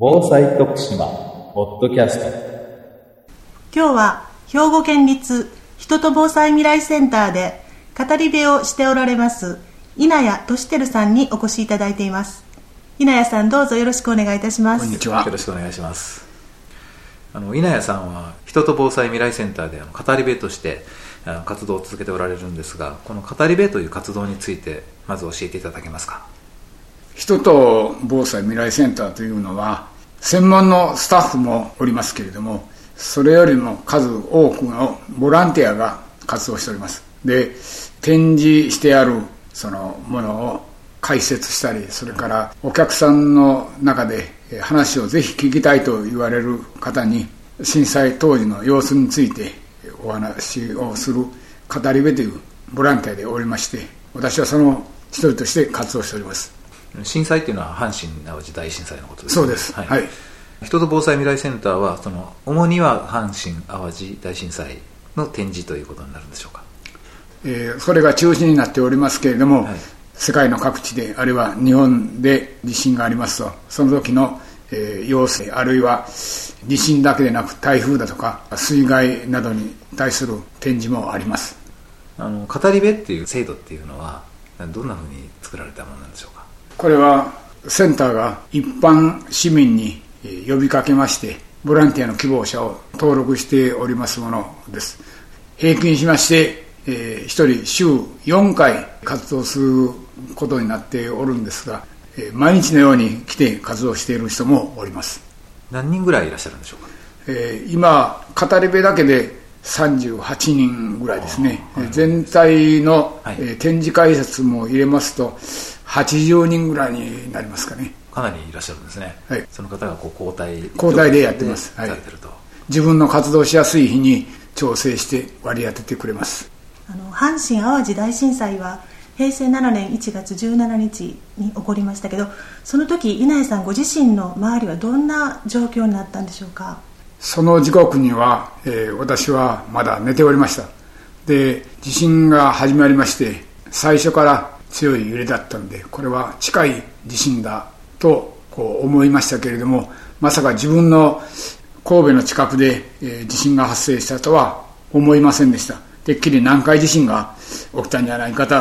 防災徳島ポッドキャスト。今日は兵庫県立人と防災未来センターで語り部をしておられます稲谷俊輝さんにお越しいただいています。稲谷さんどうぞよろしくお願いいたします。こんにちは。よろしくお願いします。あの稲谷さんは人と防災未来センターであの語り部として活動を続けておられるんですがこの語り部という活動についてまず教えていただけますか人と防災未来センターというのは専門のスタッフもおりますけれどもそれよりも数多くのボランティアが活動しております。で展示してあるそのものを解説したりそれからお客さんの中で話をぜひ聞きたいと言われる方に震災当時の様子についてお話をする語り部というボランティアでおりまして私はその一人として活動しております。震災っていうのは阪神・淡路大震災のことです、ね、そうです、はい、はい、人と防災未来センターはその主には阪神・淡路大震災の展示ということになるんでしょうか、えー、それが中心になっておりますけれども、はい、世界の各地であるいは日本で地震がありますとその時の、えー、要請あるいは地震だけでなく台風だとか水害などに対する展示もあります。あの語り部っていう制度っていうのはどんなふうに作られたものなんでしょうか？これはセンターが一般市民に呼びかけましてボランティアの希望者を登録しておりますものです。平均しまして、えー、1人週4回活動することになっておるんですが、えー、毎日のように来て活動している人もおります。何人ぐらいいらっしゃるんでしょうか、えー、今語り部だけで38人ぐらいですね、はい、全体の、はい、えー、展示解説も入れますと80人ぐらいになりますかね。かなりいらっしゃるんですね、はい、その方がこう交代交代でやってます、はい、自分の活動しやすい日に調整して割り当ててくれます。あの阪神・淡路大震災は平成7年1月17日に起こりましたけどその時稲井さんご自身の周りはどんな状況になったんでしょうか？その時刻には、えー、私はまだ寝ておりました。で地震が始まりまして最初から強い揺れだったんでこれは近い地震だとこう思いましたけれどもまさか自分の神戸の近くで、えー、地震が発生したとは思いませんでした。てっきり南海地震が起きたんじゃないかと、え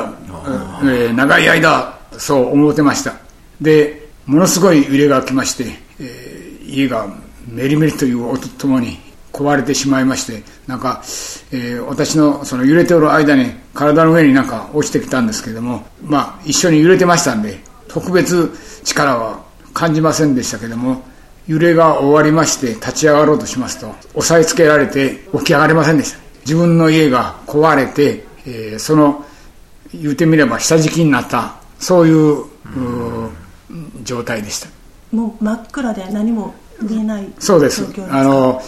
ー、長い間そう思ってました。でものすごい揺れが来まして、えー、家がメリメリという音とともに壊れてしまいましてなんか、えー、私のその揺れておる間に体の上になんか落ちてきたんですけどもまあ一緒に揺れてましたんで特別力は感じませんでしたけども揺れが終わりまして立ち上がろうとしますと押さえつけられて起き上がれませんでした。自分の家が壊れて、えー、その言うてみれば下敷きになったそういう状態でした。もう真っ暗で何も見えないそうです。あの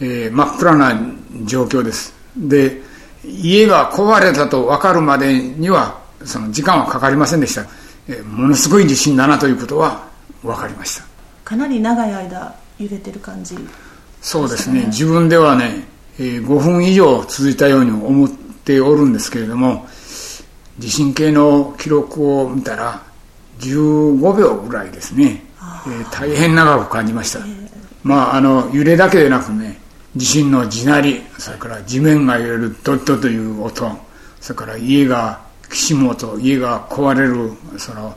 えー、真っ暗な状況です。で家が壊れたと分かるまでにはその時間はかかりませんでした、えー、ものすごい地震だなということは分かりました。かなり長い間揺れてる感じ、ね、そうですね。自分ではね、えー、5分以上続いたように思っておるんですけれども地震計の記録を見たら15秒ぐらいですね、えー、大変長く感じました、えー、まああの揺れだけでなくね地震の地鳴りそれから地面が揺れるドッドという音それから家がきしむ音家が壊れるその、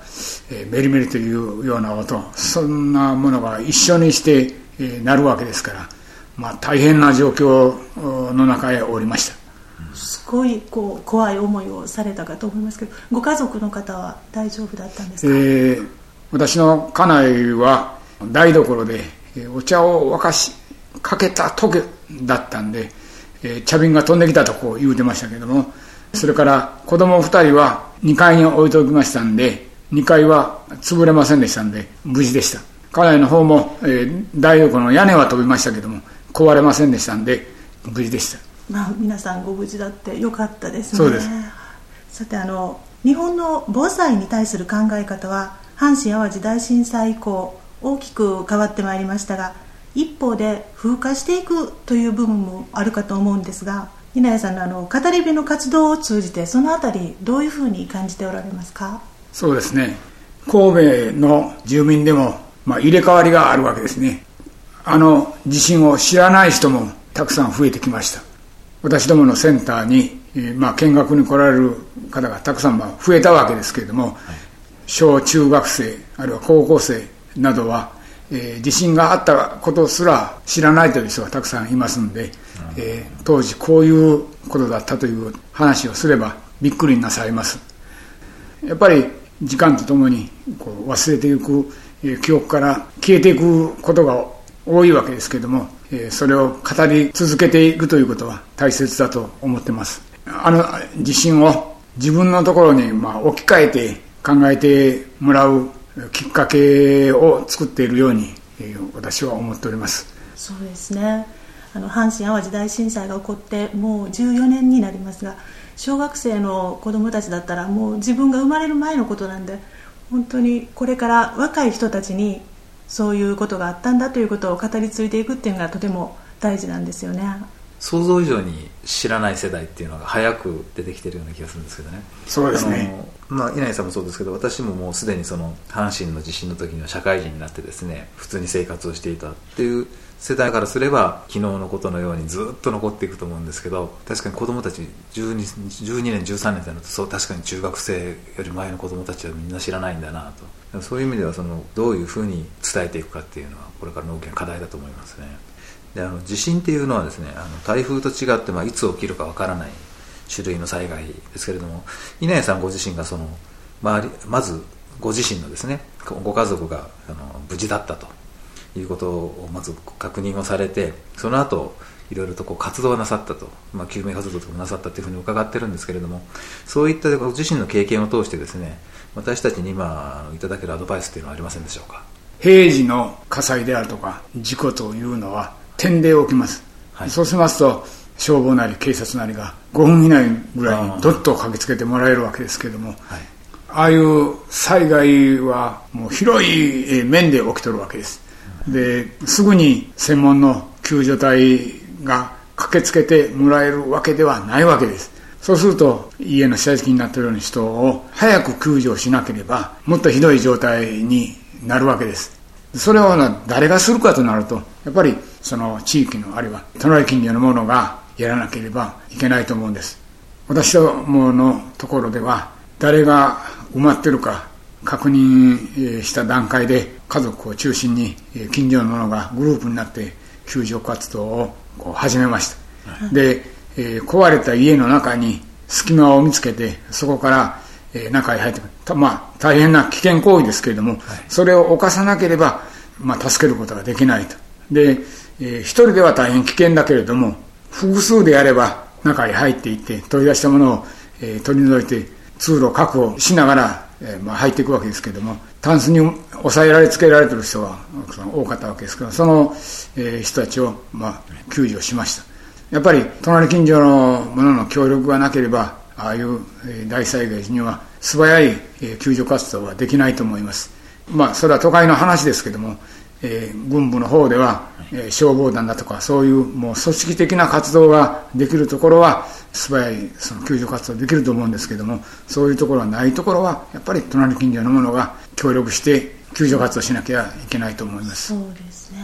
えー、メリメリというような音そんなものが一緒にして、えー、なるわけですから、まあ、大変な状況の中へおりました。すごいこう怖い思いをされたかと思いますけどご家族の方は大丈夫だったんですか、えー、私の家内は台所でお茶を沸かしかけた時だったんで、えー、茶瓶が飛んできたとこう言うてましたけどもそれから子供2人は2階に置いておきましたんで2階は潰れませんでしたんで無事でした。家内の方も、えー、大浴の屋根は飛びましたけども壊れませんでしたんで無事でした。まあ皆さんご無事だってよかったですね。そうです。さてあの日本の防災に対する考え方は阪神・淡路大震災以降大きく変わってまいりましたが一方で風化していくという部分もあるかと思うんですが稲谷さんのあの語り部の活動を通じてそのあたりどういうふうに感じておられますか？そうですね神戸の住民でもまあ、入れ替わりがあるわけですね。あの地震を知らない人もたくさん増えてきました。私どものセンターに、まあ、見学に来られる方がたくさんまあ増えたわけですけれども、はい、小中学生、あるいは高校生などは、えー、地震があったことすら知らないという人がたくさんいますので、えー、当時こういうことだったという話をすればびっくりなさいます。やっぱり時間とともにこう忘れていく、えー、記憶から消えていくことが多いわけですけれども、えー、それを語り続けていくということは大切だと思ってます。あの地震を自分のところにまあ置き換えて考えてもらうきっかけを作っているように、私は思っております。そうですね。あの阪神・淡路大震災が起こってもう14年になりますが小学生の子どもたちだったらもう自分が生まれる前のことなんで本当にこれから若い人たちにそういうことがあったんだということを語り継いでいくっていうのがとても大事なんですよね想像以上に知らない世代っていうのが早く出てきてるような気がするんですけどね。そうですね。まあ、稲井さんもそうですけど私ももうすでにその阪神の地震の時には社会人になってですね普通に生活をしていたっていう世代からすれば昨日のことのようにずっと残っていくと思うんですけど確かに子供たち 12, 12年13年となるとそう確かに中学生より前の子供たちはみんな知らないんだなと。そういう意味ではそのどういうふうに伝えていくかっていうのはこれからの大きな課題だと思いますねであの地震っていうのはですねあの台風と違って、まあ、いつ起きるかわからない種類の災害ですけれども稲谷さんご自身がその、ま、まずご自身のですねご家族があの無事だったということをまず確認をされてその後いろいろとこう活動をなさったと、まあ、救命活動とかなさったというふうに伺ってるんですけれどもそういったご自身の経験を通してですね私たちに今いただけるアドバイスというのはありませんでしょうか？平時の火災であるとか事故というのは点で起きます、はい、そうしますと消防なり警察なりが5分以内ぐらいにどっと駆けつけてもらえるわけですけれども、はい、ああいう災害はもう広い面で起きとるわけです。ですぐに専門の救助隊が駆けつけてもらえるわけではないわけです。そうすると家の下敷きになっているような人を早く救助しなければもっとひどい状態になるわけです。それを誰がするかとなるとやっぱりその地域のあるいは隣近所の者がやらなければいけないと思うんです。私どものところでは誰が埋まってるか確認した段階で家族を中心に近所の者がグループになって救助活動を始めました、で、え壊れた家の中に隙間を見つけてそこから、え中へ入ってくる。まあ大変な危険行為ですけれども、はい、それを犯さなければ、まあ、助けることができないと。で、えー、一人では大変危険だけれども複数でやれば中へ入っていって取り出したものを、えー、取り除いて通路を確保しながらえー、まあ、入っていくわけですけれどもタンスに抑えられつけられてる人が多かったわけですからその、えー、人たちを、まあ、救助しました。やっぱり隣近所の者の協力がなければああいう、大災害時には素早い、え、救助活動はできないと思います。まあそれは都会の話ですけどもえー、軍部の方では、えー、消防団だとかそういうもう組織的な活動ができるところは素早いその救助活動できると思うんですけどもそういうところはないところはやっぱり隣近所の者が協力して救助活動しなきゃいけないと思います。そうですね。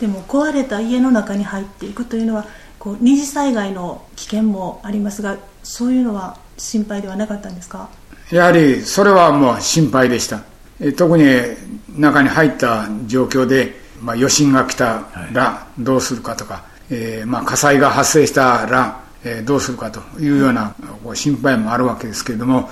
でも壊れた家の中に入っていくというのはこう二次災害の危険もありますがそういうのは心配ではなかったんですか？やはりそれはもう心配でした特に中に入った状況で、まあ、余震が来たらどうするかとか、はい、えー、まあ、火災が発生したら、えー、どうするかというような心配もあるわけですけれども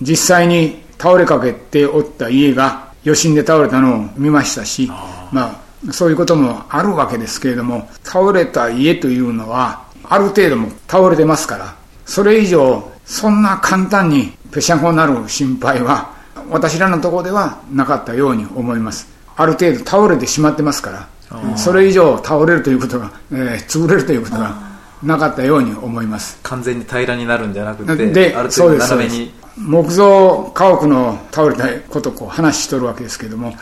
実際に倒れかけておった家が余震で倒れたのを見ましたしまあ、そういうこともあるわけですけれども倒れた家というのはある程度も倒れてますからそれ以上そんな簡単にぺしゃんこになる心配は私らのところではなかったように思います。ある程度倒れてしまってますからそれ以上倒れるということが、えー、潰れるということがなかったように思います。完全に平らになるんじゃなくてである程度斜めに。木造家屋の倒れたことをこう話しとるわけですけども、はい、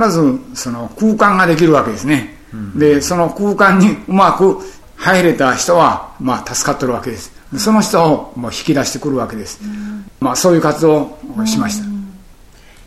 必ずその空間ができるわけですね、うん、でその空間にうまく入れた人は、まあ、助かってるわけです。その人をもう引き出してくるわけです、うん、まあ、そういう活動をしました、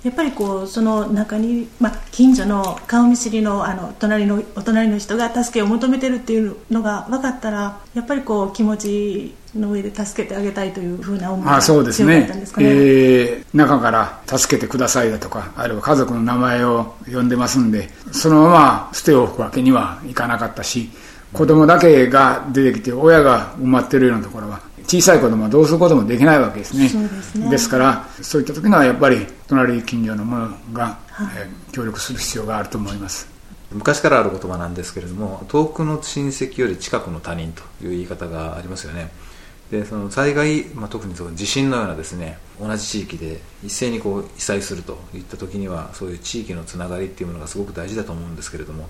やっぱりこうその中に、まあ、近所の顔見知りのあの隣のお隣の人が助けを求めてるっていうのが分かったらやっぱりこう気持ちの上で助けてあげたいというふうな思いが強かったんですかね。ねえー、中から助けてくださいだとかあるいは家族の名前を呼んでますんでそのまま捨ておくわけにはいかなかったし子供だけが出てきて親が埋まってるようなところは小さい子供はどうすることもできないわけですね。ですね。ですからそういった時にはやっぱり隣近所の者が、はい、えー、協力する必要があると思います。昔からある言葉なんですけれども遠くの親戚より近くの他人という言い方がありますよねでその災害、まあ、特にその地震のようなですね同じ地域で一斉にこう被災するといった時にはそういう地域のつながりっていうものがすごく大事だと思うんですけれども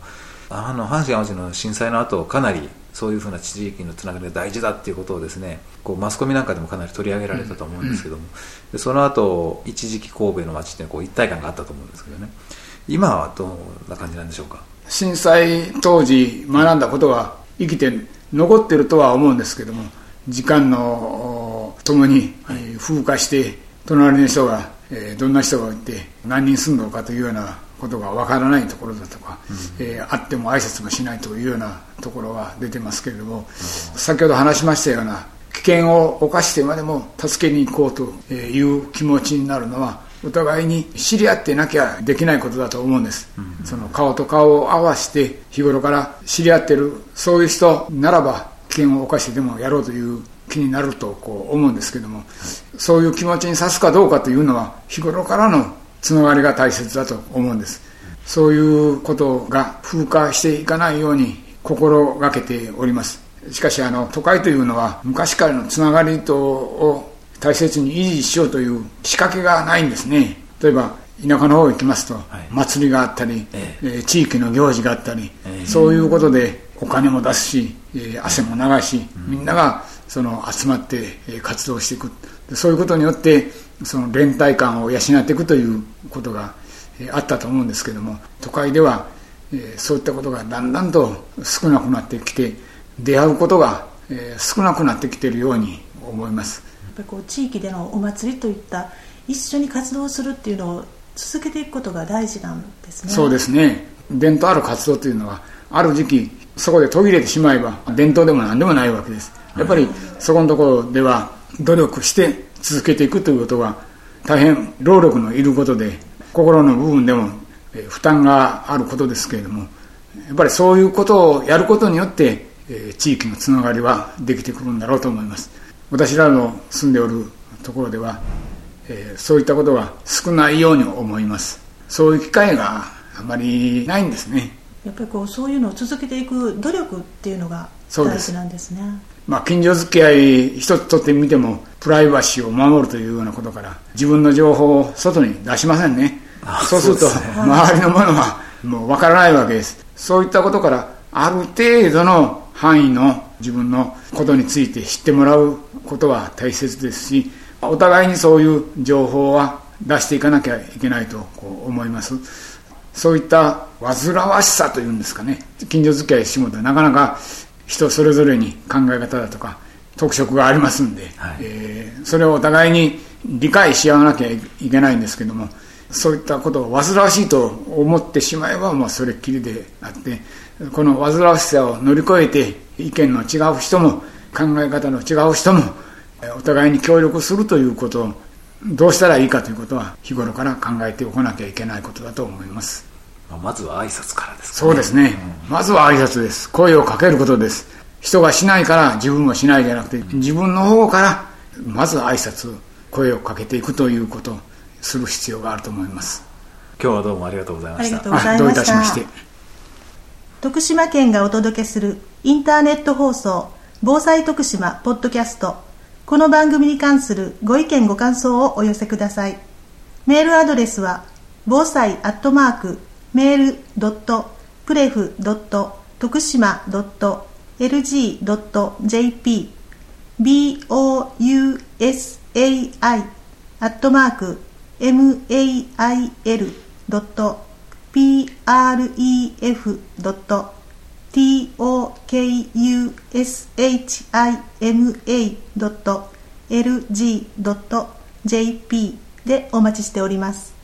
あの阪神・淡路の震災の後かなりそういうふうな地域のつながりが大事だっていうことをですねこうマスコミなんかでもかなり取り上げられたと思うんですけども、でその後一時期神戸の街ってこう一体感があったと思うんですけどね。今はどんな感じなんでしょうか？震災当時学んだことは生きて残ってるとは思うんですけども時間のともに風化して隣の人がどんな人がいて何人住んのかというようなことがわからないところだとか、うん、えー、あっても挨拶もしないというようなところが出てますけれども、うん、先ほど話しましたような危険を冒してまでも助けに行こうという気持ちになるのはお互いに知り合ってなきゃできないことだと思うんです、うん、その顔と顔を合わせて日頃から知り合ってるそういう人ならば危険を冒してでもやろうという気になるとこう思うんですけどもそういう気持ちにさすかどうかというのは日頃からのつながりが大切だと思うんです。そういうことが風化していかないように心がけております。しかしあの都会というのは昔からのつながりとを大切に維持しようという仕掛けがないんですね。例えば田舎の方行きますと、祭りがあったり、ええ。地域の行事があったり、え。そういうことでお金も出すし、え汗も流し、みんながその集まって活動していく。そういうことによってその連帯感を養っていくということがあったと思うんですけども都会ではそういったことがだんだんと少なくなってきて出会うことが少なくなってきているように思います。やっぱりこう地域でのお祭りといった一緒に活動するっていうのを続けていくことが大事なんですね。そうですね。伝統ある活動というのはある時期そこで途切れてしまえば伝統でも何でもないわけです。やっぱりそこのところでは努力して続けていくということは大変労力のいることで心の部分でも負担があることですけれどもやっぱりそういうことをやることによって地域のつながりはできてくるんだろうと思います。私らの住んでおるところではそういったことが少ないように思います。そういう機会があまりないんですね。やっぱりこうそういうのを続けていく努力っていうのが大事なんですね。まあ、近所付き合い一つとってみてもプライバシーを守るというようなことから自分の情報を外に出しませんね。そうすると周りのものはもう分からないわけです。そういったことからある程度の範囲の自分のことについて知ってもらうことは大切ですしお互いにそういう情報は出していかなきゃいけないとこう思いますそういった煩わしさというんですかね。近所付き合い仕事はなかなか人それぞれに考え方だとか特色がありますんで、はい、えー、それをお互いに理解し合わなきゃいけないんですけどもそういったことを煩わしいと思ってしまえばもうそれっきりであってこの煩わしさを乗り越えて意見の違う人も考え方の違う人もお互いに協力するということをどうしたらいいかということは日頃から考えておかなきゃいけないことだと思います。まずは挨拶からですか、ね、そうですね、うん、まずは挨拶です。声をかけることです。人がしないから自分もしないじゃなくて自分の方からまず挨拶声をかけていくということをする必要があると思います。今日はどうもありがとうございました。ありがとうございました。どういたしまして。徳島県がお届けするインターネット放送防災徳島ポッドキャストこの番組に関するご意見ご感想をお寄せください。メールアドレスは防災アットマークメールドットプレフドット徳島ドット lg.jp bousai アットマーク mail.pref.com tokushima.lg.jp でお待ちしております。